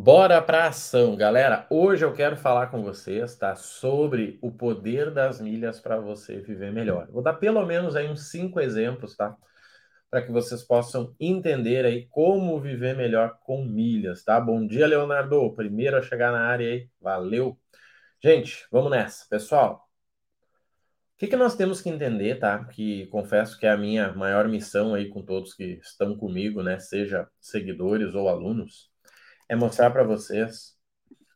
Bora para ação, galera. Hoje eu quero falar com vocês, tá, sobre o poder das milhas para você viver melhor. Vou dar pelo menos aí uns cinco exemplos, tá, para que vocês possam entender aí como viver melhor com milhas, tá? Bom dia, Leonardo. Primeiro a chegar na área aí. Valeu. Gente, vamos nessa, pessoal. O que, que nós temos que entender, tá? Que confesso que é a minha maior missão aí com todos que estão comigo, né? Seja seguidores ou alunos é mostrar para vocês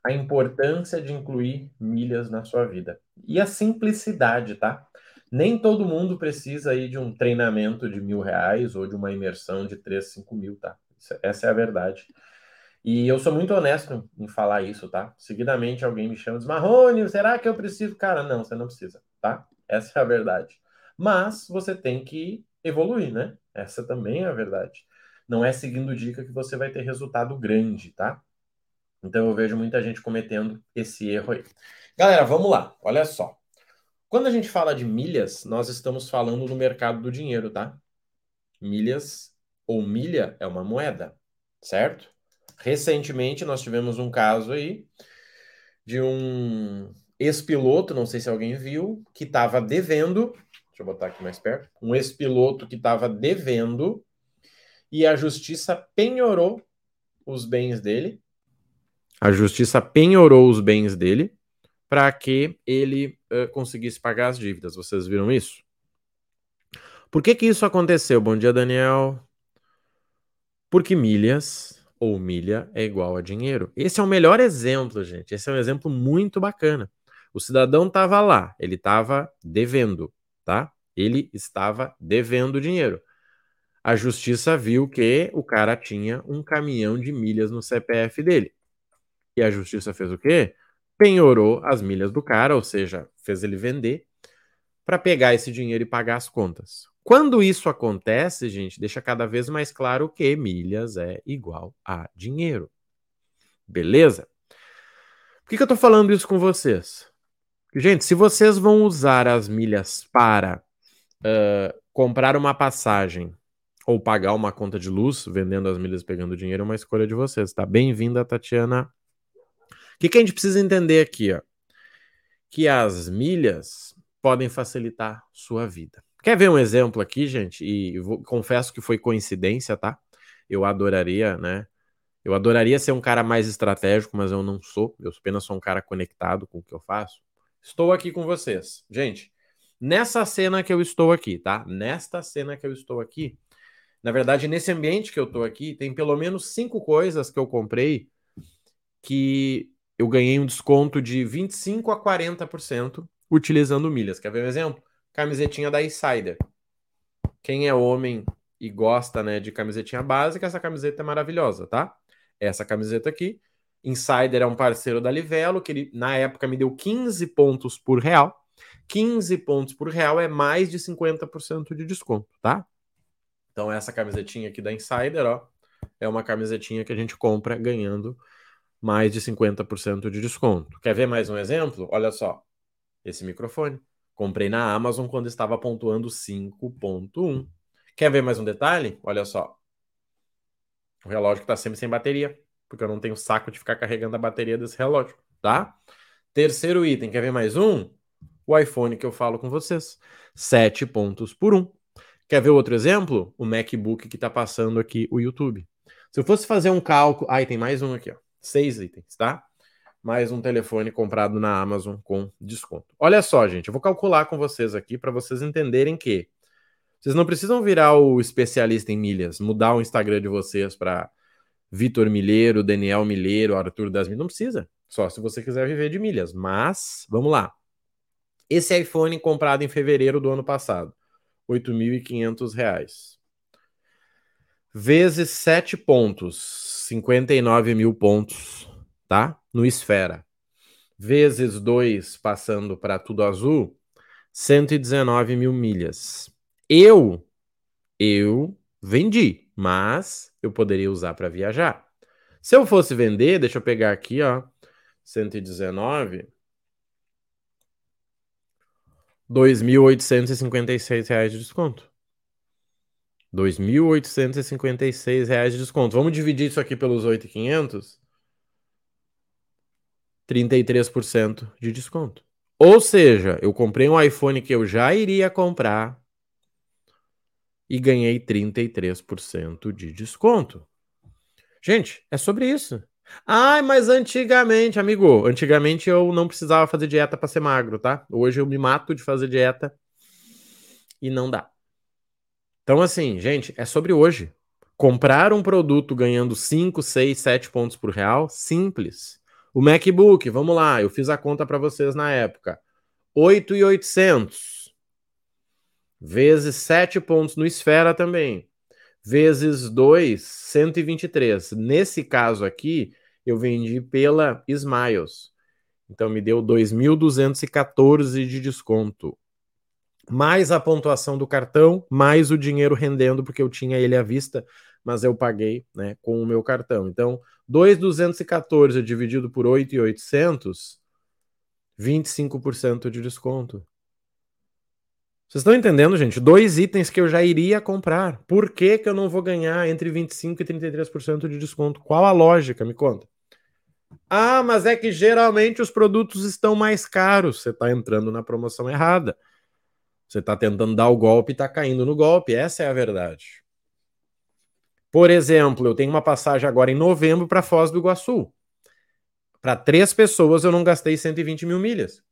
a importância de incluir milhas na sua vida. E a simplicidade, tá? Nem todo mundo precisa aí de um treinamento de mil reais ou de uma imersão de 3, 5 mil, tá? Essa é a verdade. E eu sou muito honesto em falar isso, tá? Seguidamente alguém me chama e diz, Marrone, será que eu preciso? Cara, não, você não precisa, tá? Essa é a verdade. Mas você tem que evoluir, né? Essa também é a verdade não é seguindo dica que você vai ter resultado grande, tá? Então eu vejo muita gente cometendo esse erro aí. Galera, vamos lá. Olha só. Quando a gente fala de milhas, nós estamos falando no mercado do dinheiro, tá? Milhas ou milha é uma moeda, certo? Recentemente nós tivemos um caso aí de um ex-piloto, não sei se alguém viu, que estava devendo, deixa eu botar aqui mais perto, um ex-piloto que estava devendo e a justiça penhorou os bens dele. A justiça penhorou os bens dele para que ele uh, conseguisse pagar as dívidas. Vocês viram isso? Por que que isso aconteceu? Bom dia, Daniel. Porque milhas ou milha é igual a dinheiro. Esse é o melhor exemplo, gente. Esse é um exemplo muito bacana. O cidadão estava lá, ele estava devendo, tá? Ele estava devendo dinheiro a justiça viu que o cara tinha um caminhão de milhas no CPF dele. E a justiça fez o quê? Penhorou as milhas do cara, ou seja, fez ele vender para pegar esse dinheiro e pagar as contas. Quando isso acontece, gente, deixa cada vez mais claro que milhas é igual a dinheiro. Beleza? Por que, que eu estou falando isso com vocês? Gente, se vocês vão usar as milhas para uh, comprar uma passagem ou pagar uma conta de luz, vendendo as milhas pegando dinheiro, é uma escolha de vocês, tá? Bem-vinda, Tatiana. O que, que a gente precisa entender aqui, ó? Que as milhas podem facilitar sua vida. Quer ver um exemplo aqui, gente? E vou, confesso que foi coincidência, tá? Eu adoraria, né? Eu adoraria ser um cara mais estratégico, mas eu não sou. Eu apenas sou um cara conectado com o que eu faço. Estou aqui com vocês. Gente, nessa cena que eu estou aqui, tá? Nesta cena que eu estou aqui, na verdade, nesse ambiente que eu tô aqui, tem pelo menos cinco coisas que eu comprei que eu ganhei um desconto de 25 a 40% utilizando milhas. Quer ver um exemplo? Camisetinha da Insider. Quem é homem e gosta né, de camisetinha básica, essa camiseta é maravilhosa, tá? Essa camiseta aqui. Insider é um parceiro da Livelo, que ele, na época me deu 15 pontos por real. 15 pontos por real é mais de 50% de desconto, tá? Então, essa camisetinha aqui da Insider, ó, é uma camisetinha que a gente compra ganhando mais de 50% de desconto. Quer ver mais um exemplo? Olha só, esse microfone. Comprei na Amazon quando estava pontuando 5.1. Quer ver mais um detalhe? Olha só. O relógio está sempre sem bateria, porque eu não tenho saco de ficar carregando a bateria desse relógio, tá? Terceiro item, quer ver mais um? O iPhone que eu falo com vocês. 7 pontos por 1. Quer ver outro exemplo? O MacBook que está passando aqui o YouTube. Se eu fosse fazer um cálculo. Ah, tem mais um aqui, ó. Seis itens, tá? Mais um telefone comprado na Amazon com desconto. Olha só, gente, eu vou calcular com vocês aqui para vocês entenderem que vocês não precisam virar o especialista em milhas, mudar o Instagram de vocês para Vitor Milheiro, Daniel Milheiro, Arthur das Milhas. Não precisa. Só se você quiser viver de milhas. Mas, vamos lá. Esse iPhone comprado em fevereiro do ano passado 8.500 reais. Vezes 7 pontos, 59 mil pontos, tá? No Esfera. Vezes 2, passando para tudo azul, 119 mil milhas. Eu, eu vendi, mas eu poderia usar para viajar. Se eu fosse vender, deixa eu pegar aqui, ó, 119 2.856 reais de desconto. 2.856 reais de desconto. Vamos dividir isso aqui pelos 8.500? 33% de desconto. Ou seja, eu comprei um iPhone que eu já iria comprar e ganhei 33% de desconto. Gente, é sobre isso. Ai, mas antigamente, amigo, antigamente eu não precisava fazer dieta para ser magro, tá? Hoje eu me mato de fazer dieta e não dá. Então, assim, gente, é sobre hoje. Comprar um produto ganhando 5, 6, 7 pontos por real, simples. O MacBook, vamos lá, eu fiz a conta para vocês na época. 8,800 vezes 7 pontos no Esfera também, vezes 2, 123. Nesse caso aqui, eu vendi pela Smiles. Então me deu 2.214 de desconto. Mais a pontuação do cartão, mais o dinheiro rendendo, porque eu tinha ele à vista, mas eu paguei né, com o meu cartão. Então, 2.214 dividido por 8.800, 25% de desconto. Vocês estão entendendo, gente? Dois itens que eu já iria comprar. Por que, que eu não vou ganhar entre 25% e 33% de desconto? Qual a lógica? Me conta. Ah, mas é que geralmente os produtos estão mais caros. Você está entrando na promoção errada. Você está tentando dar o golpe e está caindo no golpe. Essa é a verdade. Por exemplo, eu tenho uma passagem agora em novembro para Foz do Iguaçu. Para três pessoas eu não gastei 120 mil milhas.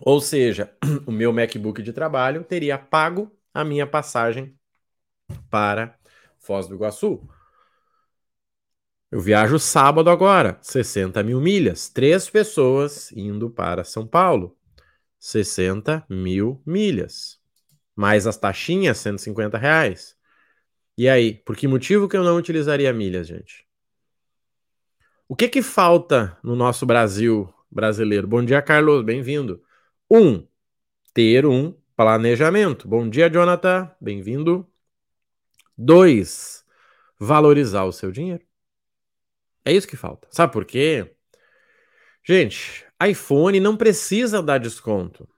Ou seja, o meu MacBook de trabalho teria pago a minha passagem para Foz do Iguaçu. Eu viajo sábado agora, 60 mil milhas. Três pessoas indo para São Paulo. 60 mil milhas. Mais as taxinhas, 150 reais. E aí, por que motivo que eu não utilizaria milhas, gente? O que que falta no nosso Brasil brasileiro? Bom dia, Carlos, bem-vindo. Um, ter um planejamento. Bom dia, Jonathan, bem-vindo. Dois, valorizar o seu dinheiro. É isso que falta. Sabe por quê? Gente, iPhone não precisa dar desconto.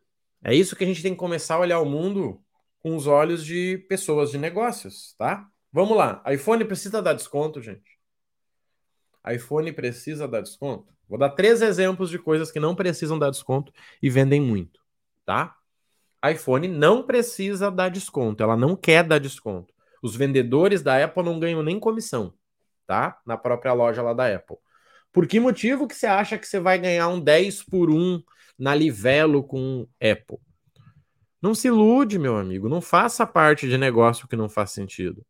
É isso que a gente tem que começar a olhar o mundo com os olhos de pessoas de negócios, tá? Vamos lá. iPhone precisa dar desconto, gente. iPhone precisa dar desconto. Vou dar três exemplos de coisas que não precisam dar desconto e vendem muito, tá? iPhone não precisa dar desconto, ela não quer dar desconto. Os vendedores da Apple não ganham nem comissão, tá? Na própria loja lá da Apple. Por que motivo que você acha que você vai ganhar um 10 por 1 na Livelo com Apple? Não se ilude, meu amigo. Não faça parte de negócio que não faz sentido.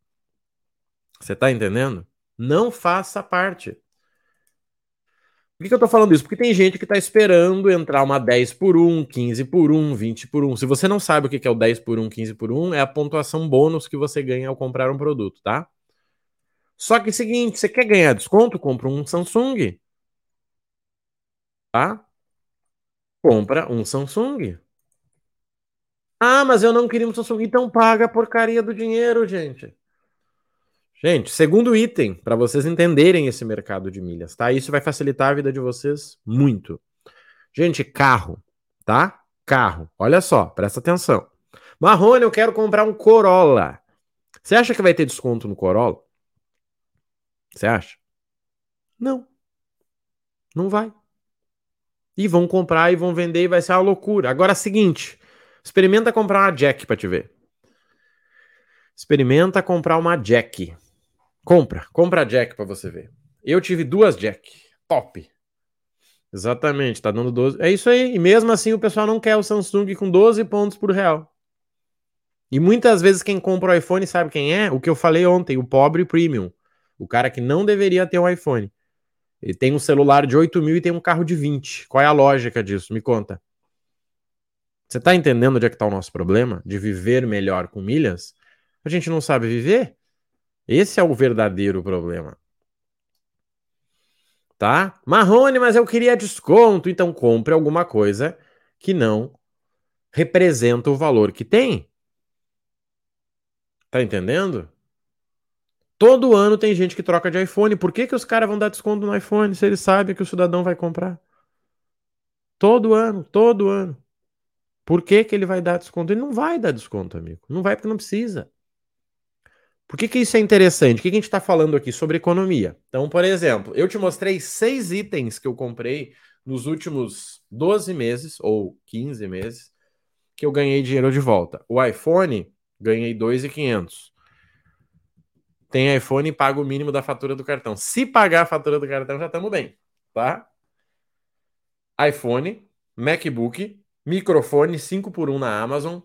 Você tá entendendo? Não faça parte. Por que, que eu tô falando isso? Porque tem gente que tá esperando entrar uma 10 por 1, 15 por 1, 20 por 1. Se você não sabe o que é o 10 por 1, 15 por 1, é a pontuação bônus que você ganha ao comprar um produto, tá? Só que é o seguinte, você quer ganhar desconto? Compra um Samsung. Tá? Compra um Samsung. Ah, mas eu não queria um Samsung. Então paga a porcaria do dinheiro, gente. Gente, segundo item, para vocês entenderem esse mercado de milhas, tá? Isso vai facilitar a vida de vocês muito. Gente, carro, tá? Carro. Olha só, presta atenção. Marrone, eu quero comprar um Corolla. Você acha que vai ter desconto no Corolla? Você acha? Não. Não vai. E vão comprar e vão vender e vai ser uma loucura. Agora é o seguinte: experimenta comprar uma Jack para te ver. Experimenta comprar uma Jack. Compra, compra a Jack para você ver. Eu tive duas Jack. Top. Exatamente, tá dando 12. É isso aí. E mesmo assim o pessoal não quer o Samsung com 12 pontos por real. E muitas vezes quem compra o iPhone sabe quem é? O que eu falei ontem, o pobre premium. O cara que não deveria ter um iPhone. Ele tem um celular de 8 mil e tem um carro de 20. Qual é a lógica disso? Me conta. Você tá entendendo onde é que tá o nosso problema? De viver melhor com milhas? A gente não sabe viver? Esse é o verdadeiro problema. Tá? Marrone, mas eu queria desconto. Então compre alguma coisa que não representa o valor que tem. Tá entendendo? Todo ano tem gente que troca de iPhone. Por que, que os caras vão dar desconto no iPhone se eles sabem que o cidadão vai comprar? Todo ano, todo ano. Por que, que ele vai dar desconto? Ele não vai dar desconto, amigo. Não vai porque não precisa. Por que, que isso é interessante? O que, que a gente está falando aqui sobre economia? Então, por exemplo, eu te mostrei seis itens que eu comprei nos últimos 12 meses, ou 15 meses, que eu ganhei dinheiro de volta. O iPhone, ganhei 2,500. Tem iPhone e paga o mínimo da fatura do cartão. Se pagar a fatura do cartão, já estamos bem, tá? iPhone, MacBook, microfone 5 por 1 na Amazon,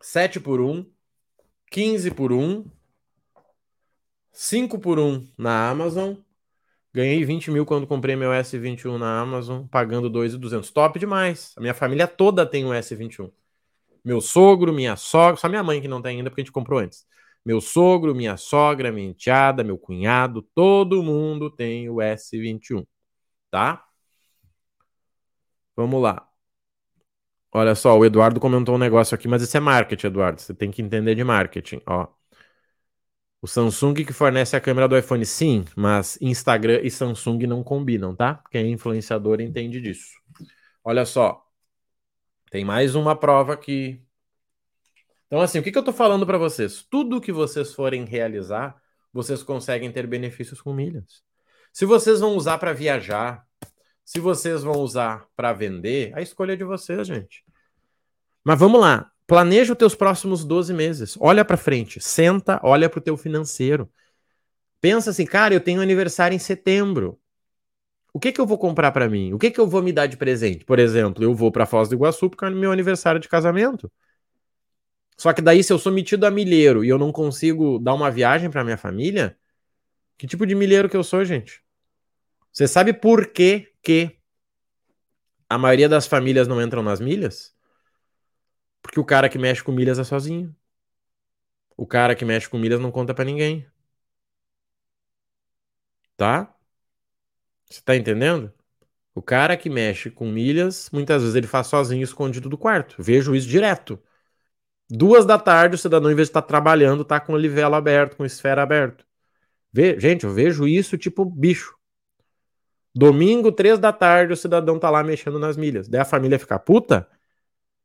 7 por 1, 15 por 1, 5 por 1 na Amazon. Ganhei 20 mil quando comprei meu S21 na Amazon, pagando 2,200. Top demais. A minha família toda tem um S21. Meu sogro, minha sogra, só minha mãe que não tem ainda porque a gente comprou antes. Meu sogro, minha sogra, minha enteada, meu cunhado, todo mundo tem o S21, tá? Vamos lá. Olha só, o Eduardo comentou um negócio aqui, mas isso é marketing, Eduardo. Você tem que entender de marketing, ó. O Samsung que fornece a câmera do iPhone, sim, mas Instagram e Samsung não combinam, tá? Quem é influenciador entende disso. Olha só, tem mais uma prova aqui. Então, assim, o que, que eu tô falando para vocês? Tudo que vocês forem realizar, vocês conseguem ter benefícios com milhas. Se vocês vão usar para viajar, se vocês vão usar para vender, a escolha é de vocês, gente. Mas vamos lá. Planeja os teus próximos 12 meses. Olha para frente. Senta, olha para o teu financeiro. Pensa assim, cara, eu tenho aniversário em setembro. O que, que eu vou comprar para mim? O que, que eu vou me dar de presente? Por exemplo, eu vou para Foz do Iguaçu porque é meu aniversário de casamento. Só que daí, se eu sou metido a milheiro e eu não consigo dar uma viagem para minha família, que tipo de milheiro que eu sou, gente? Você sabe por que, que a maioria das famílias não entram nas milhas? Porque o cara que mexe com milhas é sozinho. O cara que mexe com milhas não conta para ninguém. Tá? Você tá entendendo? O cara que mexe com milhas, muitas vezes ele faz sozinho, escondido do quarto. Vejo isso direto. Duas da tarde, o cidadão, em vez de estar tá trabalhando, tá com o livelo aberto, com o esfera aberto. Vê, gente, eu vejo isso tipo bicho. Domingo, três da tarde, o cidadão tá lá mexendo nas milhas. Daí a família fica puta.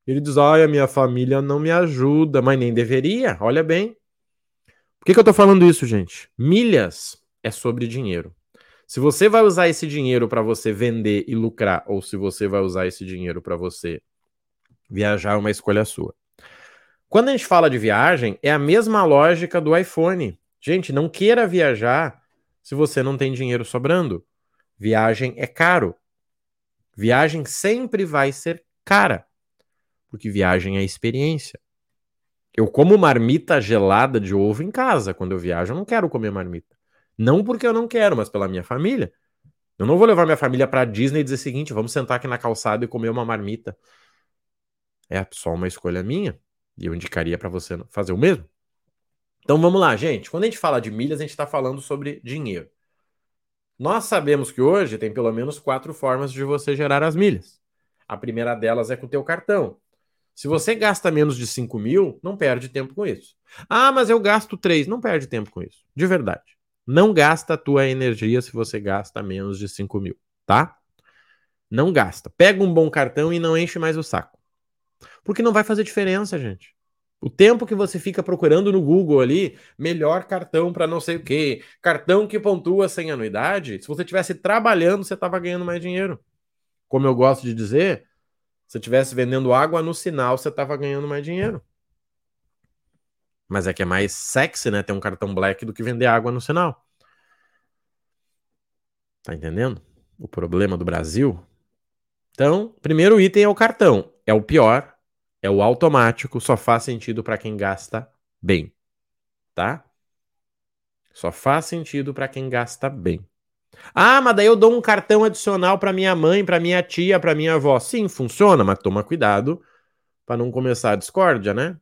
Ele diz: Olha, minha família não me ajuda, mas nem deveria. Olha bem. Por que, que eu tô falando isso, gente? Milhas é sobre dinheiro. Se você vai usar esse dinheiro para você vender e lucrar, ou se você vai usar esse dinheiro para você viajar, é uma escolha sua. Quando a gente fala de viagem, é a mesma lógica do iPhone. Gente, não queira viajar se você não tem dinheiro sobrando. Viagem é caro. Viagem sempre vai ser cara. Porque viagem é experiência. Eu como marmita gelada de ovo em casa. Quando eu viajo, eu não quero comer marmita. Não porque eu não quero, mas pela minha família. Eu não vou levar minha família para Disney e dizer o seguinte: vamos sentar aqui na calçada e comer uma marmita. É só uma escolha minha. E eu indicaria para você fazer o mesmo. Então vamos lá, gente. Quando a gente fala de milhas, a gente está falando sobre dinheiro. Nós sabemos que hoje tem pelo menos quatro formas de você gerar as milhas. A primeira delas é com o teu cartão. Se você gasta menos de 5 mil, não perde tempo com isso. Ah, mas eu gasto 3. Não perde tempo com isso. De verdade. Não gasta a tua energia se você gasta menos de 5 mil, tá? Não gasta. Pega um bom cartão e não enche mais o saco. Porque não vai fazer diferença, gente. O tempo que você fica procurando no Google ali, melhor cartão para não sei o quê, cartão que pontua sem anuidade, se você tivesse trabalhando, você estava ganhando mais dinheiro. Como eu gosto de dizer, se você estivesse vendendo água no sinal, você estava ganhando mais dinheiro. Mas é que é mais sexy, né, ter um cartão black do que vender água no sinal. Tá entendendo? O problema do Brasil. Então, primeiro item é o cartão. É o pior, é o automático, só faz sentido para quem gasta bem, tá? Só faz sentido para quem gasta bem. Ah, mas daí eu dou um cartão adicional para minha mãe, para minha tia, para minha avó. Sim, funciona, mas toma cuidado para não começar a discórdia, né?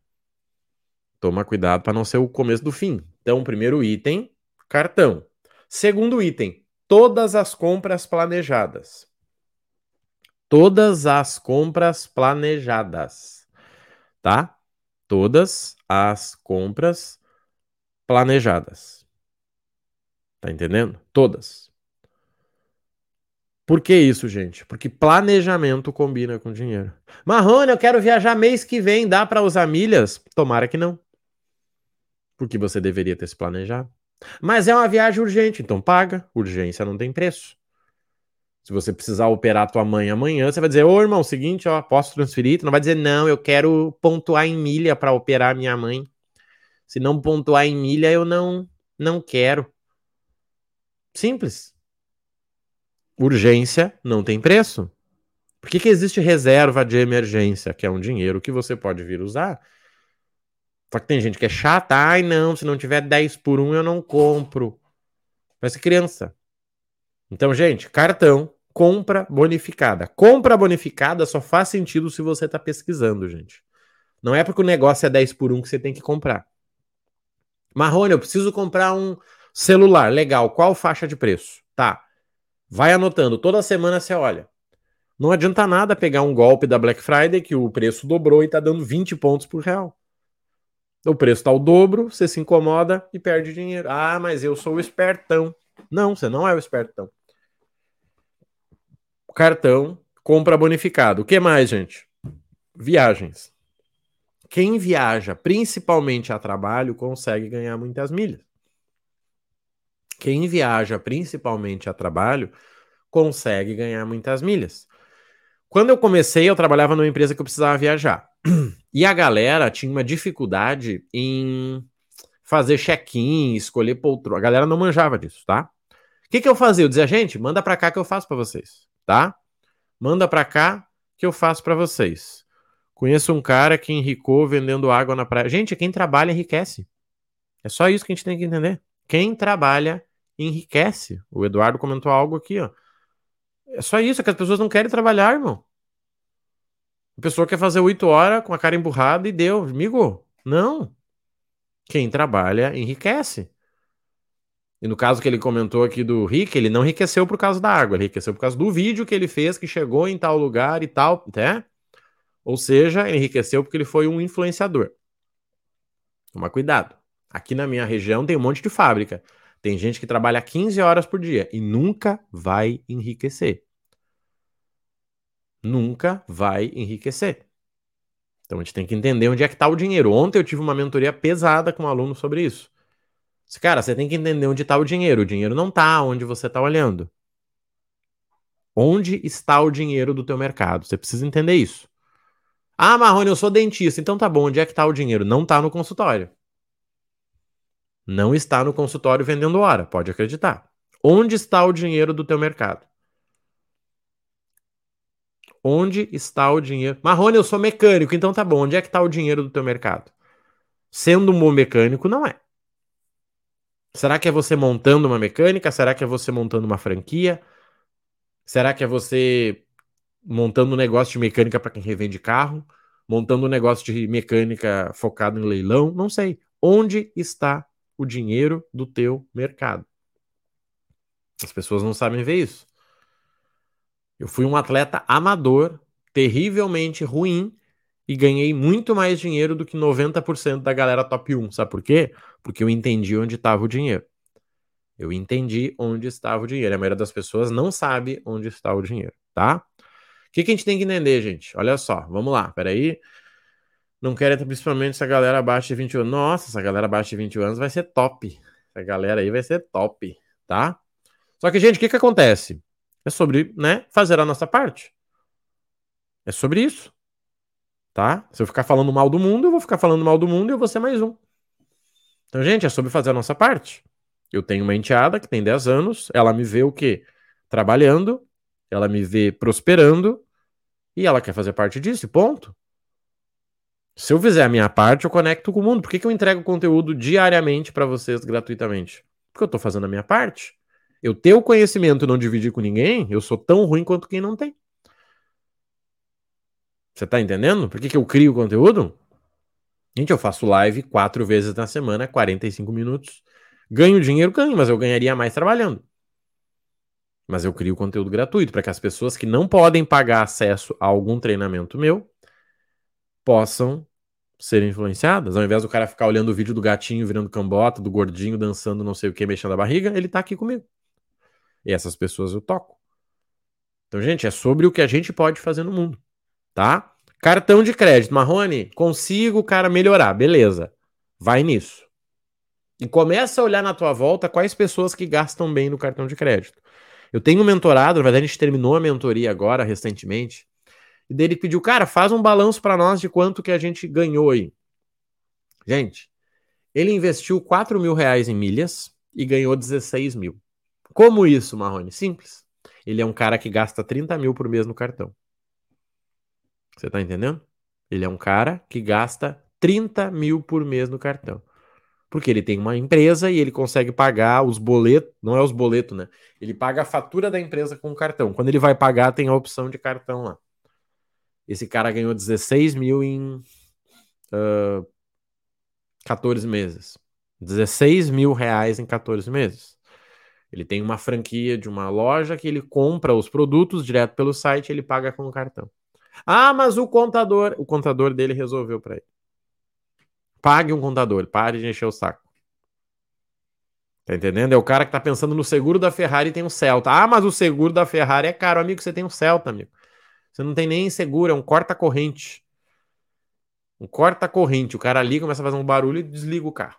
Toma cuidado para não ser o começo do fim. Então, primeiro item, cartão. Segundo item, todas as compras planejadas. Todas as compras planejadas tá? Todas as compras planejadas. Tá entendendo? Todas. Por que isso, gente? Porque planejamento combina com dinheiro. Marrone, eu quero viajar mês que vem, dá para usar milhas? Tomara que não. Porque você deveria ter se planejado. Mas é uma viagem urgente, então paga. Urgência não tem preço. Se você precisar operar tua mãe amanhã, você vai dizer: Ô irmão, seguinte, ó, posso transferir? Tu não vai dizer: Não, eu quero pontuar em milha para operar minha mãe. Se não pontuar em milha, eu não, não quero. Simples. Urgência não tem preço. Por que, que existe reserva de emergência, que é um dinheiro que você pode vir usar? Só que tem gente que é chata. Ai, não, se não tiver 10 por 1, eu não compro. Parece criança. Então, gente, cartão, compra bonificada. Compra bonificada só faz sentido se você está pesquisando, gente. Não é porque o negócio é 10 por 1 que você tem que comprar. Marrone, eu preciso comprar um celular. Legal. Qual faixa de preço? Tá. Vai anotando. Toda semana você olha. Não adianta nada pegar um golpe da Black Friday que o preço dobrou e está dando 20 pontos por real. O preço está o dobro, você se incomoda e perde dinheiro. Ah, mas eu sou o espertão. Não, você não é o espertão. Cartão, compra bonificado. O que mais, gente? Viagens. Quem viaja principalmente a trabalho consegue ganhar muitas milhas. Quem viaja principalmente a trabalho consegue ganhar muitas milhas. Quando eu comecei, eu trabalhava numa empresa que eu precisava viajar. E a galera tinha uma dificuldade em fazer check-in, escolher poltrona. A galera não manjava disso, tá? O que, que eu fazia? Eu dizia, gente, manda para cá que eu faço para vocês, tá? Manda para cá que eu faço para vocês. Conheço um cara que enricou vendendo água na praia. Gente, quem trabalha enriquece. É só isso que a gente tem que entender. Quem trabalha enriquece. O Eduardo comentou algo aqui, ó. É só isso, é que as pessoas não querem trabalhar, irmão. A pessoa quer fazer oito horas com a cara emburrada e deu. Amigo, não. Quem trabalha enriquece. E no caso que ele comentou aqui do Rick, ele não enriqueceu por causa da água, ele enriqueceu por causa do vídeo que ele fez, que chegou em tal lugar e tal, né? Ou seja, enriqueceu porque ele foi um influenciador. Toma cuidado. Aqui na minha região tem um monte de fábrica. Tem gente que trabalha 15 horas por dia e nunca vai enriquecer. Nunca vai enriquecer. Então a gente tem que entender onde é que está o dinheiro. Ontem eu tive uma mentoria pesada com um aluno sobre isso. Cara, você tem que entender onde está o dinheiro. O dinheiro não está onde você está olhando. Onde está o dinheiro do teu mercado? Você precisa entender isso. Ah, Marrone, eu sou dentista. Então tá bom, onde é que está o dinheiro? Não está no consultório. Não está no consultório vendendo hora, pode acreditar. Onde está o dinheiro do teu mercado? Onde está o dinheiro? Marrone, eu sou mecânico, então tá bom. Onde é que está o dinheiro do teu mercado? Sendo um bom mecânico, não é. Será que é você montando uma mecânica? Será que é você montando uma franquia? Será que é você montando um negócio de mecânica para quem revende carro? Montando um negócio de mecânica focado em leilão? Não sei. Onde está o dinheiro do teu mercado. As pessoas não sabem ver isso. Eu fui um atleta amador, terrivelmente ruim, e ganhei muito mais dinheiro do que 90% da galera top 1. Sabe por quê? Porque eu entendi onde estava o dinheiro. Eu entendi onde estava o dinheiro. A maioria das pessoas não sabe onde está o dinheiro, tá? O que, que a gente tem que entender, gente? Olha só, vamos lá, peraí. aí. Não quero principalmente essa galera abaixo de 21 anos. Nossa, essa galera abaixo de 21 anos vai ser top. Essa galera aí vai ser top, tá? Só que, gente, o que, que acontece? É sobre, né, fazer a nossa parte. É sobre isso. Tá? Se eu ficar falando mal do mundo, eu vou ficar falando mal do mundo e eu vou ser mais um. Então, gente, é sobre fazer a nossa parte. Eu tenho uma enteada que tem 10 anos, ela me vê o quê? Trabalhando, ela me vê prosperando e ela quer fazer parte disso, ponto. Se eu fizer a minha parte, eu conecto com o mundo. Por que, que eu entrego conteúdo diariamente para vocês gratuitamente? Porque eu estou fazendo a minha parte. Eu ter o conhecimento e não dividir com ninguém, eu sou tão ruim quanto quem não tem. Você está entendendo? Por que, que eu crio conteúdo? Gente, eu faço live quatro vezes na semana, 45 minutos. Ganho dinheiro, ganho, mas eu ganharia mais trabalhando. Mas eu crio conteúdo gratuito para que as pessoas que não podem pagar acesso a algum treinamento meu possam ser influenciadas. Ao invés do cara ficar olhando o vídeo do gatinho virando cambota, do gordinho dançando não sei o que, mexendo a barriga, ele tá aqui comigo. E essas pessoas eu toco. Então, gente, é sobre o que a gente pode fazer no mundo, tá? Cartão de crédito, Marrone, consigo, cara, melhorar, beleza. Vai nisso. E começa a olhar na tua volta quais pessoas que gastam bem no cartão de crédito. Eu tenho um mentorado, na verdade a gente terminou a mentoria agora, recentemente, e dele pediu, cara, faz um balanço para nós de quanto que a gente ganhou aí. Gente, ele investiu 4 mil reais em milhas e ganhou 16 mil. Como isso, Marrone? Simples. Ele é um cara que gasta 30 mil por mês no cartão. Você tá entendendo? Ele é um cara que gasta 30 mil por mês no cartão. Porque ele tem uma empresa e ele consegue pagar os boletos, não é os boletos, né? Ele paga a fatura da empresa com o cartão. Quando ele vai pagar, tem a opção de cartão lá. Esse cara ganhou 16 mil em uh, 14 meses. 16 mil reais em 14 meses. Ele tem uma franquia de uma loja que ele compra os produtos direto pelo site e ele paga com o cartão. Ah, mas o contador, o contador dele resolveu para ele. Pague um contador, pare de encher o saco. Tá entendendo? É o cara que tá pensando no seguro da Ferrari e tem um Celta. Ah, mas o seguro da Ferrari é caro, amigo, você tem um Celta, amigo. Você não tem nem seguro, é um corta-corrente. Um corta-corrente. O cara liga, começa a fazer um barulho e desliga o carro.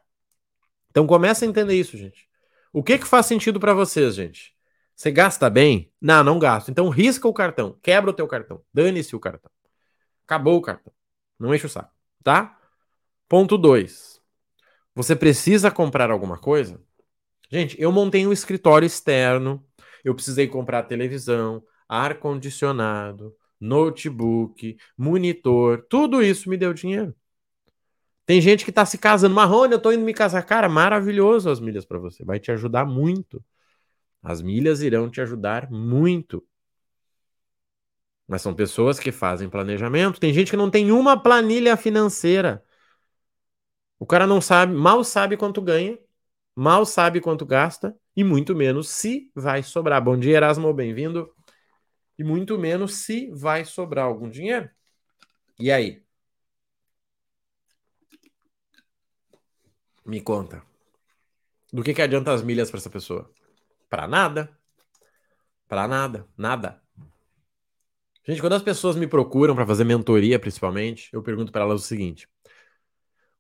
Então começa a entender isso, gente. O que que faz sentido para vocês, gente? Você gasta bem? Não, não gasto. Então risca o cartão, quebra o teu cartão, dane-se o cartão. Acabou o cartão. Não enche o saco, tá? Ponto 2. Você precisa comprar alguma coisa? Gente, eu montei um escritório externo, eu precisei comprar televisão, ar condicionado, notebook, monitor, tudo isso me deu dinheiro. Tem gente que está se casando, Marrone, eu estou indo me casar. Cara, maravilhoso as milhas para você, vai te ajudar muito. As milhas irão te ajudar muito. Mas são pessoas que fazem planejamento. Tem gente que não tem uma planilha financeira. O cara não sabe, mal sabe quanto ganha, mal sabe quanto gasta e muito menos se vai sobrar. Bom dia, Erasmo, bem-vindo e muito menos se vai sobrar algum dinheiro. E aí? Me conta. Do que, que adianta as milhas para essa pessoa? Para nada. Para nada. Nada. Gente, quando as pessoas me procuram para fazer mentoria, principalmente, eu pergunto para elas o seguinte: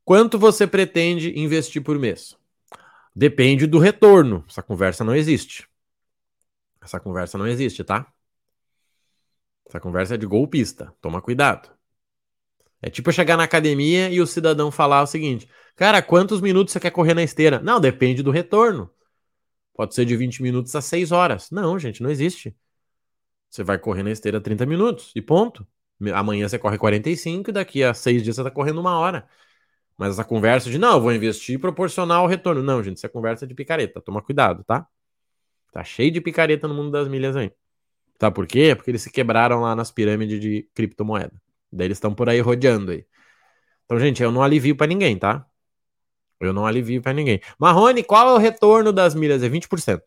Quanto você pretende investir por mês? Depende do retorno. Essa conversa não existe. Essa conversa não existe, tá? Essa conversa é de golpista. Toma cuidado. É tipo chegar na academia e o cidadão falar o seguinte: Cara, quantos minutos você quer correr na esteira? Não, depende do retorno. Pode ser de 20 minutos a 6 horas. Não, gente, não existe. Você vai correr na esteira 30 minutos e ponto. Amanhã você corre 45 e daqui a 6 dias você está correndo uma hora. Mas essa conversa de não, eu vou investir proporcional ao retorno. Não, gente, isso é conversa de picareta. Toma cuidado, tá? Tá cheio de picareta no mundo das milhas aí. Sabe por quê? Porque eles se quebraram lá nas pirâmides de criptomoeda. Daí eles estão por aí rodeando aí. Então, gente, eu não alivio para ninguém, tá? Eu não alivio para ninguém. Marrone, qual é o retorno das milhas? É 20%.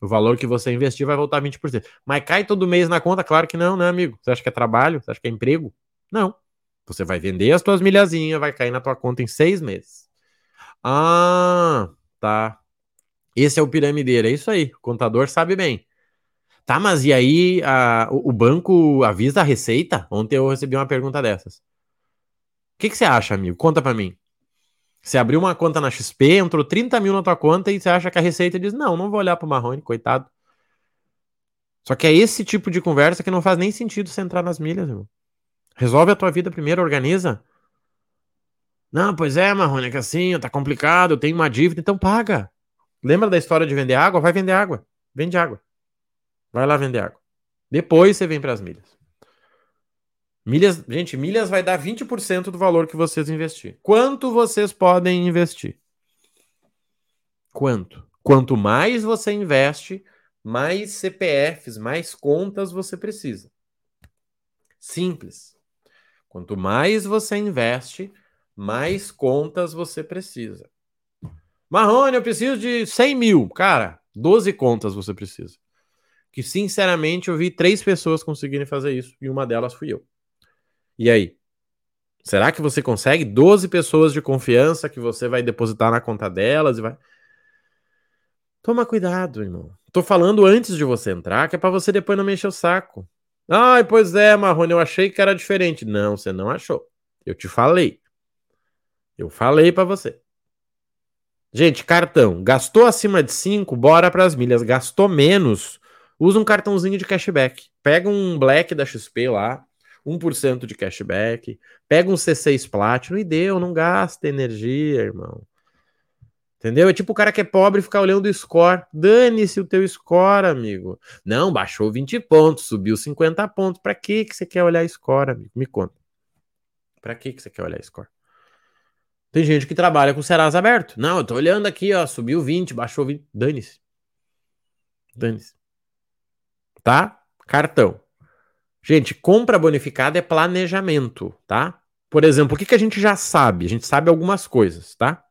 O valor que você investir vai voltar 20%. Mas cai todo mês na conta? Claro que não, né, amigo? Você acha que é trabalho? Você acha que é emprego? Não. Você vai vender as tuas milhazinhas, vai cair na tua conta em seis meses. Ah, tá. Esse é o piramideiro, é isso aí. O contador sabe bem. Tá, mas e aí a, o, banco avisa a receita? Ontem eu recebi uma pergunta dessas. O que, que você acha, amigo? Conta para mim. Você abriu uma conta na XP, entrou 30 mil na tua conta e você acha que a receita diz: Não, não vou olhar pro Marrone, coitado. Só que é esse tipo de conversa que não faz nem sentido você entrar nas milhas, irmão. Resolve a tua vida primeiro, organiza. Não, pois é, Marrone, é que assim, tá complicado, eu tenho uma dívida, então paga. Lembra da história de vender água? Vai vender água. Vende água. Vai lá vender água. Depois você vem para as milhas. Milhas, gente, milhas vai dar 20% do valor que vocês investir. Quanto vocês podem investir? Quanto? Quanto mais você investe, mais CPFs, mais contas você precisa. Simples. Quanto mais você investe, mais contas você precisa. Marrone, eu preciso de 100 mil. Cara, 12 contas você precisa que, sinceramente, eu vi três pessoas conseguirem fazer isso e uma delas fui eu. E aí? Será que você consegue 12 pessoas de confiança que você vai depositar na conta delas e vai. Toma cuidado, irmão. Tô falando antes de você entrar, que é para você depois não mexer o saco. Ai, pois é, Marrone, eu achei que era diferente. Não, você não achou. Eu te falei. Eu falei para você. Gente, cartão. Gastou acima de 5, bora para as milhas. Gastou menos, usa um cartãozinho de cashback. Pega um Black da XP lá, 1% de cashback. Pega um C6 Platinum e deu, não gasta energia, irmão. Entendeu? É tipo o cara que é pobre ficar olhando o score. Dane-se o teu score, amigo. Não, baixou 20 pontos, subiu 50 pontos. Para que que você quer olhar score, amigo? Me conta. Para que que você quer olhar score? Tem gente que trabalha com o Serasa aberto. Não, eu tô olhando aqui, ó, subiu 20, baixou 20. Dane-se. Dane-se. Tá? Cartão. Gente, compra bonificada é planejamento, tá? Por exemplo, o que, que a gente já sabe? A gente sabe algumas coisas, tá?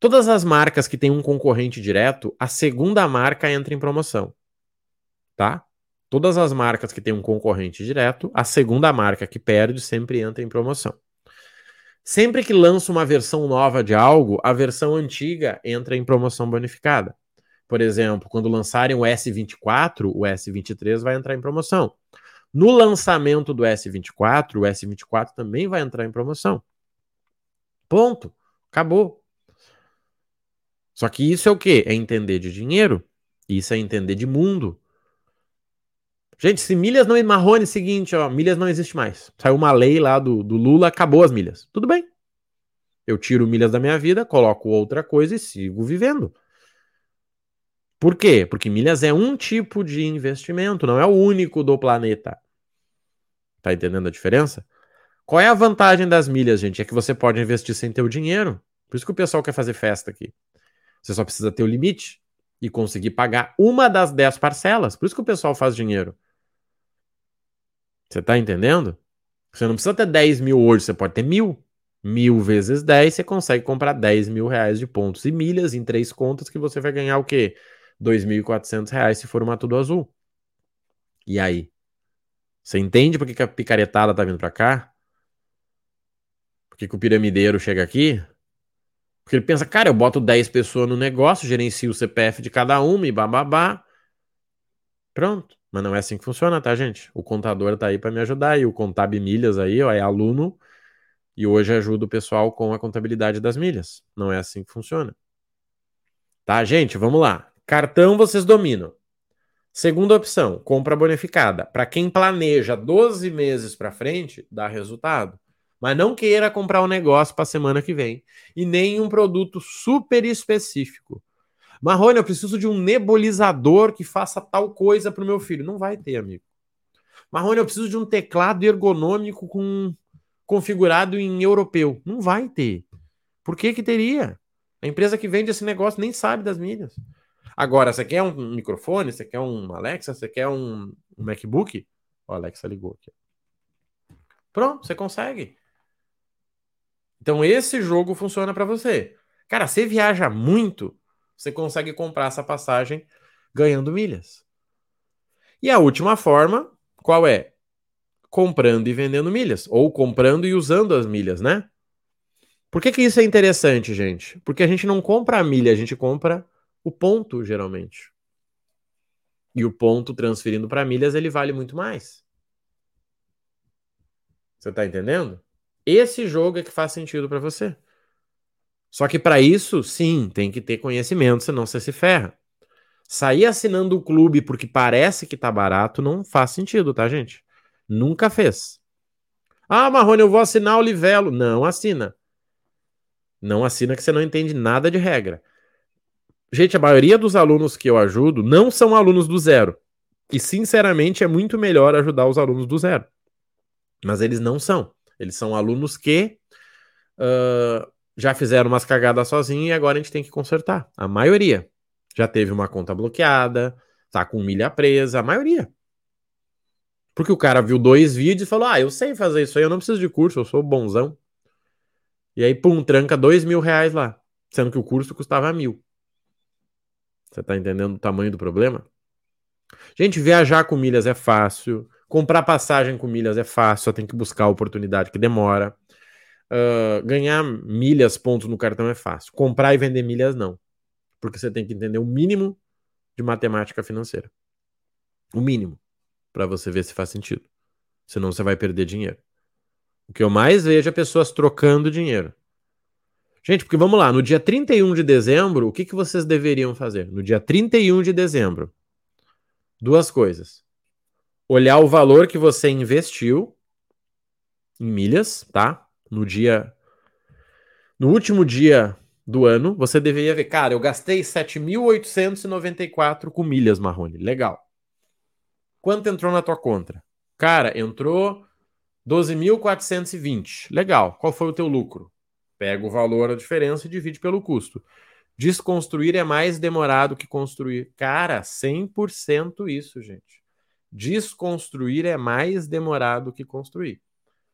Todas as marcas que têm um concorrente direto, a segunda marca entra em promoção, tá? Todas as marcas que têm um concorrente direto, a segunda marca que perde sempre entra em promoção. Sempre que lança uma versão nova de algo, a versão antiga entra em promoção bonificada. Por exemplo, quando lançarem o S24, o S23 vai entrar em promoção. No lançamento do S24, o S24 também vai entrar em promoção. Ponto. Acabou. Só que isso é o quê? É entender de dinheiro. Isso é entender de mundo. Gente, se milhas não. Marrone, seguinte, ó, milhas não existe mais. Saiu uma lei lá do, do Lula, acabou as milhas. Tudo bem. Eu tiro milhas da minha vida, coloco outra coisa e sigo vivendo. Por quê? Porque milhas é um tipo de investimento, não é o único do planeta. Tá entendendo a diferença? Qual é a vantagem das milhas, gente? É que você pode investir sem ter o dinheiro. Por isso que o pessoal quer fazer festa aqui. Você só precisa ter o limite e conseguir pagar uma das 10 parcelas. Por isso que o pessoal faz dinheiro. Você tá entendendo? Você não precisa ter 10 mil hoje, você pode ter mil. Mil vezes 10, você consegue comprar 10 mil reais de pontos e milhas em três contas que você vai ganhar o quê? 2.400 reais se for uma tudo azul. E aí? Você entende por que, que a picaretada tá vindo pra cá? Por que, que o piramideiro chega aqui? Porque ele pensa, cara, eu boto 10 pessoas no negócio, gerencio o CPF de cada uma e bababá. Pronto. Mas não é assim que funciona, tá, gente? O contador tá aí para me ajudar e o Contab Milhas aí, ó, é aluno e hoje ajuda o pessoal com a contabilidade das milhas. Não é assim que funciona. Tá, gente? Vamos lá. Cartão vocês dominam. Segunda opção, compra bonificada. Para quem planeja 12 meses para frente, dá resultado. Mas não queira comprar um negócio para semana que vem e nem um produto super específico. Marrone, eu preciso de um nebulizador que faça tal coisa para o meu filho. Não vai ter, amigo. Marrone, eu preciso de um teclado ergonômico com configurado em europeu. Não vai ter. Por que que teria? A empresa que vende esse negócio nem sabe das milhas. Agora, você quer um microfone? Você quer um Alexa? Você quer um, um MacBook? O Alexa ligou aqui. Pronto, você consegue. Então esse jogo funciona para você. Cara, você viaja muito, você consegue comprar essa passagem ganhando milhas. E a última forma, qual é? Comprando e vendendo milhas, ou comprando e usando as milhas, né? Por que, que isso é interessante, gente? Porque a gente não compra a milha, a gente compra o ponto, geralmente. E o ponto transferindo para milhas, ele vale muito mais. Você tá entendendo? Esse jogo é que faz sentido para você. Só que para isso, sim, tem que ter conhecimento, senão você se ferra. Sair assinando o clube porque parece que tá barato não faz sentido, tá, gente? Nunca fez. Ah, Marrone, eu vou assinar o Livelo. Não assina. Não assina que você não entende nada de regra. Gente, a maioria dos alunos que eu ajudo não são alunos do zero. E, sinceramente, é muito melhor ajudar os alunos do zero. Mas eles não são. Eles são alunos que uh, já fizeram umas cagadas sozinhos e agora a gente tem que consertar. A maioria já teve uma conta bloqueada, tá com milha presa, a maioria. Porque o cara viu dois vídeos e falou: Ah, eu sei fazer isso aí, eu não preciso de curso, eu sou bonzão. E aí, pum, tranca dois mil reais lá, sendo que o curso custava mil. Você tá entendendo o tamanho do problema? Gente, viajar com milhas é fácil, comprar passagem com milhas é fácil, só tem que buscar a oportunidade que demora. Uh, ganhar milhas, pontos no cartão é fácil. Comprar e vender milhas, não. Porque você tem que entender o mínimo de matemática financeira. O mínimo. Para você ver se faz sentido. Senão você vai perder dinheiro. O que eu mais vejo é pessoas trocando dinheiro. Gente, porque vamos lá, no dia 31 de dezembro, o que, que vocês deveriam fazer? No dia 31 de dezembro, duas coisas. Olhar o valor que você investiu em milhas, tá? No dia. No último dia do ano, você deveria ver, cara, eu gastei 7.894 com milhas, Marrone. Legal. Quanto entrou na tua conta? Cara, entrou 12.420. Legal. Qual foi o teu lucro? Pega o valor, a diferença e divide pelo custo. Desconstruir é mais demorado que construir. Cara, 100% isso, gente. Desconstruir é mais demorado que construir.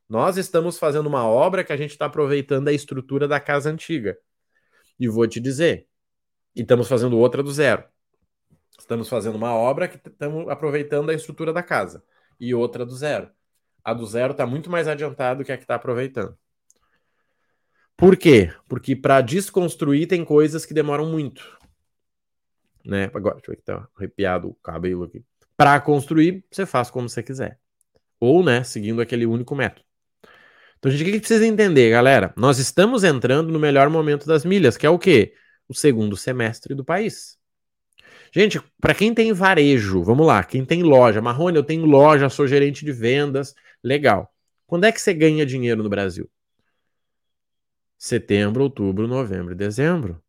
Nós estamos fazendo uma obra que a gente está aproveitando a estrutura da casa antiga. E vou te dizer, e estamos fazendo outra do zero. Estamos fazendo uma obra que estamos aproveitando a estrutura da casa. E outra do zero. A do zero está muito mais adiantada do que a que está aproveitando. Por quê? Porque para desconstruir tem coisas que demoram muito. Né? Agora, deixa eu ver que tá arrepiado o cabelo aqui. Para construir, você faz como você quiser. Ou, né, seguindo aquele único método. Então, gente, o que precisa entender, galera? Nós estamos entrando no melhor momento das milhas, que é o quê? O segundo semestre do país. Gente, para quem tem varejo, vamos lá, quem tem loja, Marrone, eu tenho loja, sou gerente de vendas, legal. Quando é que você ganha dinheiro no Brasil? Setembro, outubro, novembro e dezembro.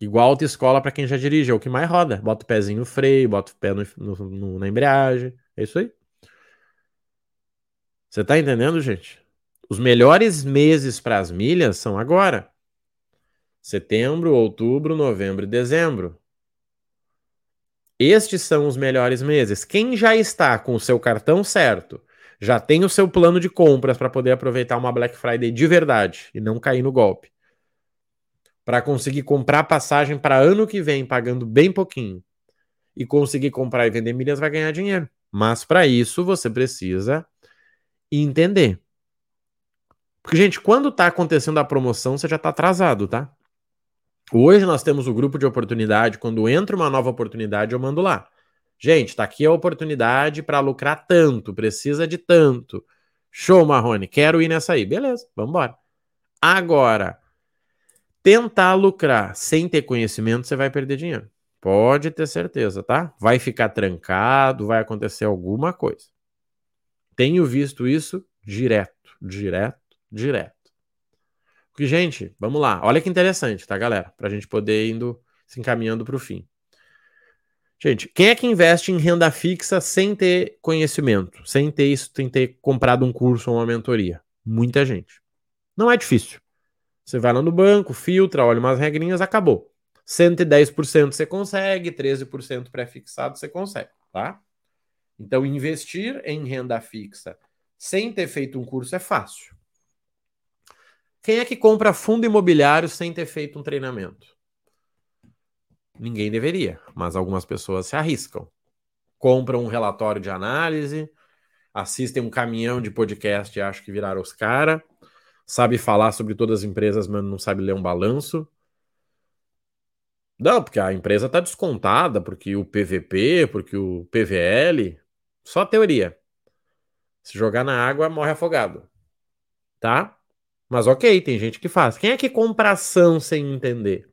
Igual autoescola para quem já dirige, é o que mais roda. Bota o pezinho no freio, bota o pé no, no, no, na embreagem. É isso aí. Você tá entendendo, gente? Os melhores meses para as milhas são agora. Setembro, outubro, novembro e dezembro. Estes são os melhores meses. Quem já está com o seu cartão certo, já tem o seu plano de compras para poder aproveitar uma Black Friday de verdade e não cair no golpe. Para conseguir comprar passagem para ano que vem pagando bem pouquinho e conseguir comprar e vender milhas vai ganhar dinheiro. Mas para isso você precisa entender. Porque, gente, quando está acontecendo a promoção, você já está atrasado, tá? Hoje nós temos o grupo de oportunidade. Quando entra uma nova oportunidade, eu mando lá. Gente, tá aqui a oportunidade para lucrar tanto, precisa de tanto. Show, Marrone, quero ir nessa aí. Beleza, vamos embora. Agora, tentar lucrar sem ter conhecimento, você vai perder dinheiro. Pode ter certeza, tá? Vai ficar trancado, vai acontecer alguma coisa. Tenho visto isso direto, direto, direto. Porque, gente, vamos lá. Olha que interessante, tá, galera? Para a gente poder indo se encaminhando para o fim. Gente, quem é que investe em renda fixa sem ter conhecimento, sem ter isso, sem ter comprado um curso ou uma mentoria? Muita gente. Não é difícil. Você vai lá no banco, filtra, olha umas regrinhas, acabou. 110% você consegue, 13% pré-fixado você consegue, tá? Então, investir em renda fixa sem ter feito um curso é fácil. Quem é que compra fundo imobiliário sem ter feito um treinamento? Ninguém deveria, mas algumas pessoas se arriscam. Compram um relatório de análise, assistem um caminhão de podcast e acham que viraram os caras, sabe falar sobre todas as empresas, mas não sabe ler um balanço. Não, porque a empresa está descontada, porque o PVP, porque o PVL, só teoria. Se jogar na água, morre afogado. Tá? Mas ok, tem gente que faz. Quem é que compra ação sem entender?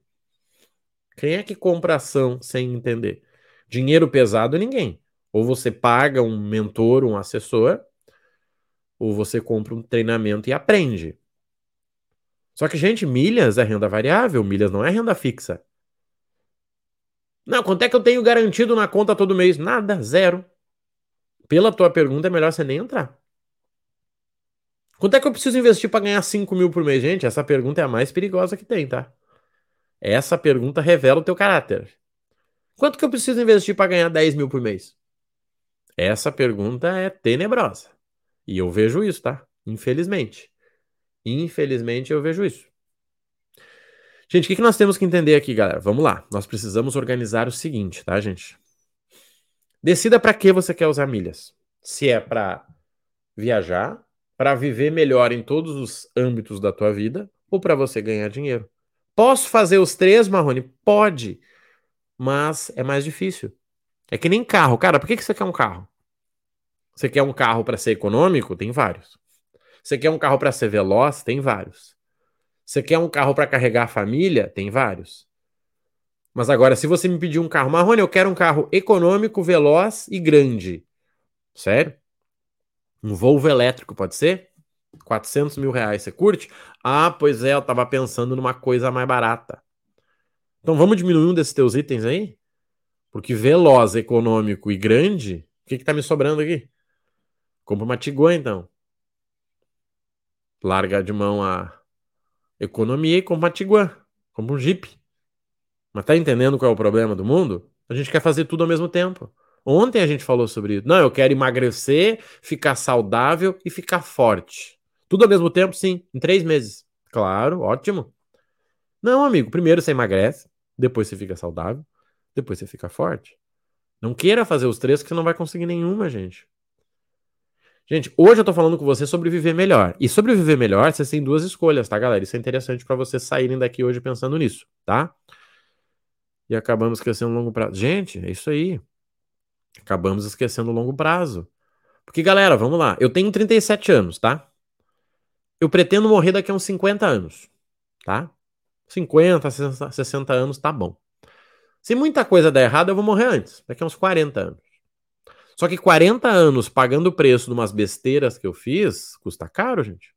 Quem é que compra ação sem entender? Dinheiro pesado, ninguém. Ou você paga um mentor, um assessor, ou você compra um treinamento e aprende. Só que, gente, milhas é renda variável, milhas não é renda fixa. Não, quanto é que eu tenho garantido na conta todo mês? Nada, zero. Pela tua pergunta, é melhor você nem entrar. Quanto é que eu preciso investir para ganhar 5 mil por mês? Gente, essa pergunta é a mais perigosa que tem, tá? Essa pergunta revela o teu caráter. Quanto que eu preciso investir para ganhar 10 mil por mês? Essa pergunta é tenebrosa. E eu vejo isso, tá? Infelizmente. Infelizmente eu vejo isso. Gente, o que, que nós temos que entender aqui, galera? Vamos lá. Nós precisamos organizar o seguinte, tá, gente? Decida para que você quer usar milhas. Se é para viajar, para viver melhor em todos os âmbitos da tua vida, ou para você ganhar dinheiro. Posso fazer os três, Marrone? Pode, mas é mais difícil. É que nem carro. Cara, por que, que você quer um carro? Você quer um carro para ser econômico? Tem vários. Você quer um carro para ser veloz? Tem vários. Você quer um carro para carregar a família? Tem vários. Mas agora, se você me pedir um carro, Marrone, eu quero um carro econômico, veloz e grande. Sério? Um Volvo elétrico, pode ser? 400 mil reais, você curte? Ah, pois é, eu tava pensando numa coisa mais barata. Então vamos diminuir um desses teus itens aí? Porque veloz, econômico e grande, o que que tá me sobrando aqui? Compra uma Tiguan, então. Larga de mão a economia e compra uma Tiguan. Compra um Jeep. Mas tá entendendo qual é o problema do mundo? A gente quer fazer tudo ao mesmo tempo. Ontem a gente falou sobre isso. Não, eu quero emagrecer, ficar saudável e ficar forte. Tudo ao mesmo tempo, sim, em três meses. Claro, ótimo. Não, amigo, primeiro você emagrece, depois você fica saudável, depois você fica forte. Não queira fazer os três que você não vai conseguir nenhuma, gente. Gente, hoje eu tô falando com você sobre viver melhor. E sobre viver melhor, vocês têm duas escolhas, tá, galera? Isso é interessante para vocês saírem daqui hoje pensando nisso, tá? E acabamos esquecendo o longo prazo. Gente, é isso aí. Acabamos esquecendo o longo prazo. Porque, galera, vamos lá. Eu tenho 37 anos, tá? Eu pretendo morrer daqui a uns 50 anos, tá? 50, 60 anos, tá bom. Se muita coisa der errado, eu vou morrer antes, daqui a uns 40 anos. Só que 40 anos pagando o preço de umas besteiras que eu fiz, custa caro, gente.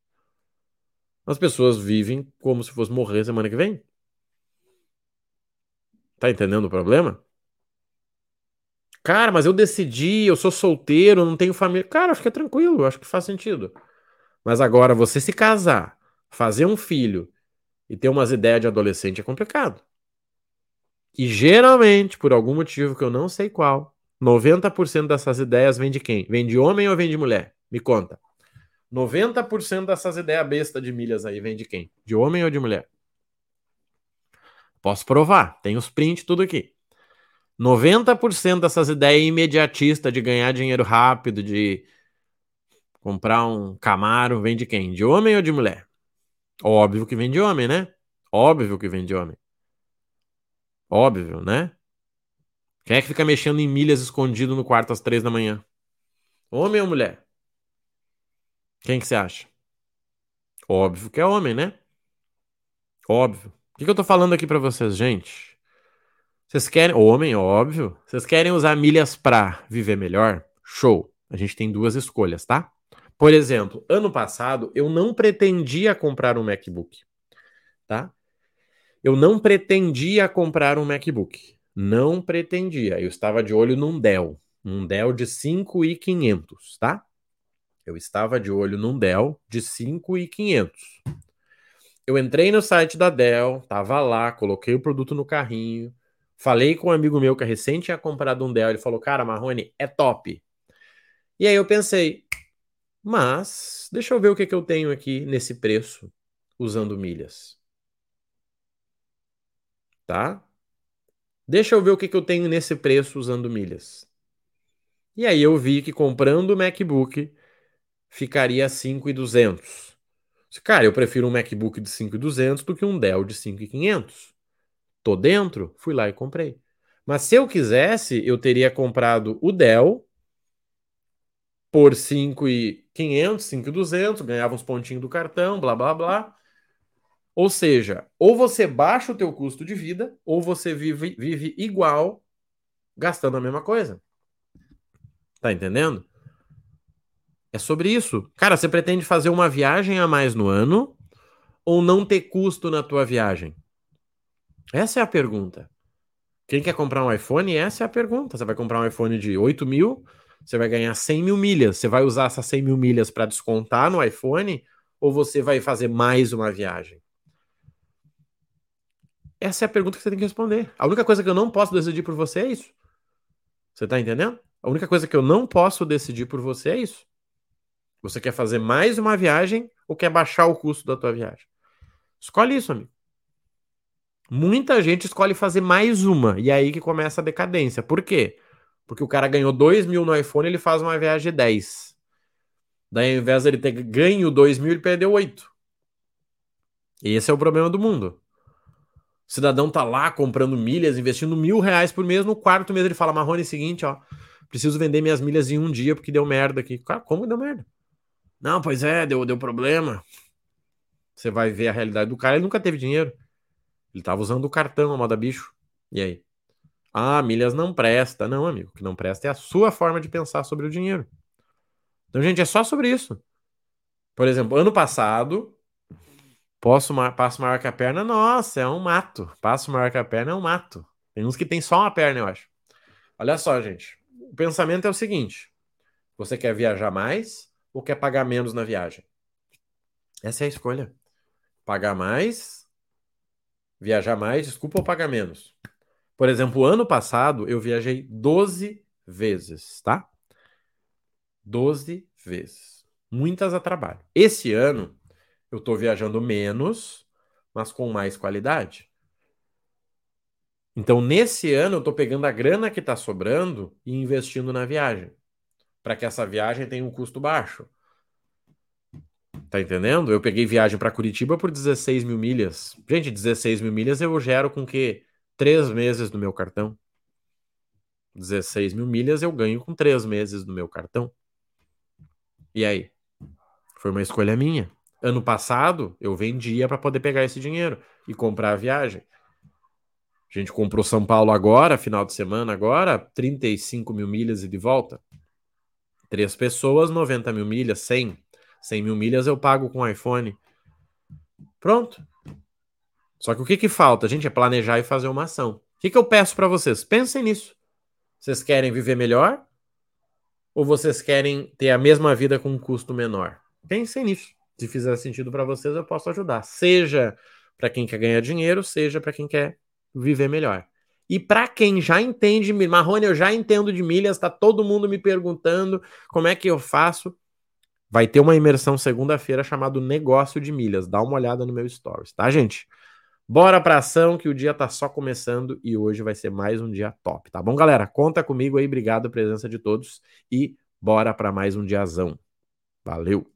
As pessoas vivem como se fosse morrer semana que vem. Tá entendendo o problema? Cara, mas eu decidi, eu sou solteiro, não tenho família. Cara, acho que é tranquilo, acho que faz sentido. Mas agora, você se casar, fazer um filho e ter umas ideias de adolescente é complicado. E geralmente, por algum motivo que eu não sei qual, 90% dessas ideias vem de quem? Vem de homem ou vem de mulher? Me conta. 90% dessas ideias besta de milhas aí vem de quem? De homem ou de mulher? Posso provar, tem os prints tudo aqui. 90% dessas ideias imediatistas de ganhar dinheiro rápido, de comprar um Camaro, vem de quem? De homem ou de mulher? Óbvio que vem de homem, né? Óbvio que vem de homem. Óbvio, né? Quem é que fica mexendo em milhas escondido no quarto às três da manhã? Homem ou mulher? Quem que você acha? Óbvio que é homem, né? Óbvio. O que, que eu tô falando aqui para vocês, gente? Vocês querem. Homem, óbvio. Vocês querem usar milhas para viver melhor? Show. A gente tem duas escolhas, tá? Por exemplo, ano passado eu não pretendia comprar um MacBook, tá? Eu não pretendia comprar um MacBook. Não pretendia. Eu estava de olho num Dell, um Dell de 5.500, tá? Eu estava de olho num Dell de 5.500. Eu entrei no site da Dell, tava lá, coloquei o produto no carrinho, Falei com um amigo meu que recente tinha comprado um Dell, ele falou, cara, Marrone, é top. E aí eu pensei, mas deixa eu ver o que, que eu tenho aqui nesse preço usando milhas. Tá? Deixa eu ver o que, que eu tenho nesse preço usando milhas. E aí eu vi que comprando o MacBook ficaria 5,200. Cara, eu prefiro um MacBook de 5,200 do que um Dell de 5,500 tô dentro, fui lá e comprei. Mas se eu quisesse, eu teria comprado o Dell por 5,500, 5,200, ganhava uns pontinhos do cartão, blá blá blá. Ou seja, ou você baixa o teu custo de vida, ou você vive, vive igual, gastando a mesma coisa. Tá entendendo? É sobre isso. Cara, você pretende fazer uma viagem a mais no ano ou não ter custo na tua viagem? Essa é a pergunta. Quem quer comprar um iPhone? Essa é a pergunta. Você vai comprar um iPhone de 8 mil, você vai ganhar 100 mil milhas. Você vai usar essas 100 mil milhas para descontar no iPhone ou você vai fazer mais uma viagem? Essa é a pergunta que você tem que responder. A única coisa que eu não posso decidir por você é isso. Você tá entendendo? A única coisa que eu não posso decidir por você é isso. Você quer fazer mais uma viagem ou quer baixar o custo da tua viagem? Escolhe isso, amigo. Muita gente escolhe fazer mais uma, e é aí que começa a decadência. Por quê? Porque o cara ganhou 2 mil no iPhone, ele faz uma viagem de 10. Daí, ao invés de ele ter ganho 2 mil, ele perdeu 8. Esse é o problema do mundo. O cidadão tá lá comprando milhas, investindo mil reais por mês. No quarto mês ele fala: Marrone, é seguinte, ó. Preciso vender minhas milhas em um dia porque deu merda aqui. Cara, como deu merda? Não, pois é, deu, deu problema. Você vai ver a realidade do cara, ele nunca teve dinheiro. Ele tava usando o cartão, a moda bicho. E aí? Ah, milhas não presta. Não, amigo, o que não presta é a sua forma de pensar sobre o dinheiro. Então, gente, é só sobre isso. Por exemplo, ano passado, posso, passo maior que a perna, nossa, é um mato. Passo maior que a perna é um mato. Tem uns que tem só uma perna, eu acho. Olha só, gente. O pensamento é o seguinte: você quer viajar mais ou quer pagar menos na viagem? Essa é a escolha. Pagar mais, viajar mais, desculpa, ou pagar menos. Por exemplo, ano passado eu viajei 12 vezes, tá? 12 vezes. Muitas a trabalho. Esse ano eu tô viajando menos, mas com mais qualidade. Então, nesse ano, eu estou pegando a grana que está sobrando e investindo na viagem, para que essa viagem tenha um custo baixo. Tá entendendo? Eu peguei viagem para Curitiba por 16 mil milhas. Gente, 16 mil milhas eu gero com que três meses do meu cartão. 16 mil milhas eu ganho com três meses do meu cartão. E aí? Foi uma escolha minha. Ano passado, eu vendia para poder pegar esse dinheiro e comprar a viagem. A gente comprou São Paulo agora, final de semana agora, 35 mil milhas e de volta. Três pessoas, 90 mil milhas, 100. 100 mil milhas eu pago com iPhone. Pronto. Só que o que, que falta, gente, é planejar e fazer uma ação. O que, que eu peço para vocês? Pensem nisso. Vocês querem viver melhor? Ou vocês querem ter a mesma vida com um custo menor? Pensem nisso. Se fizer sentido para vocês, eu posso ajudar. Seja para quem quer ganhar dinheiro, seja para quem quer viver melhor. E para quem já entende, Marrone, eu já entendo de milhas, tá todo mundo me perguntando como é que eu faço. Vai ter uma imersão segunda-feira chamado Negócio de Milhas. Dá uma olhada no meu stories, tá, gente? Bora pra ação que o dia tá só começando e hoje vai ser mais um dia top, tá bom, galera? Conta comigo aí, obrigado a presença de todos e bora para mais um diazão. Valeu!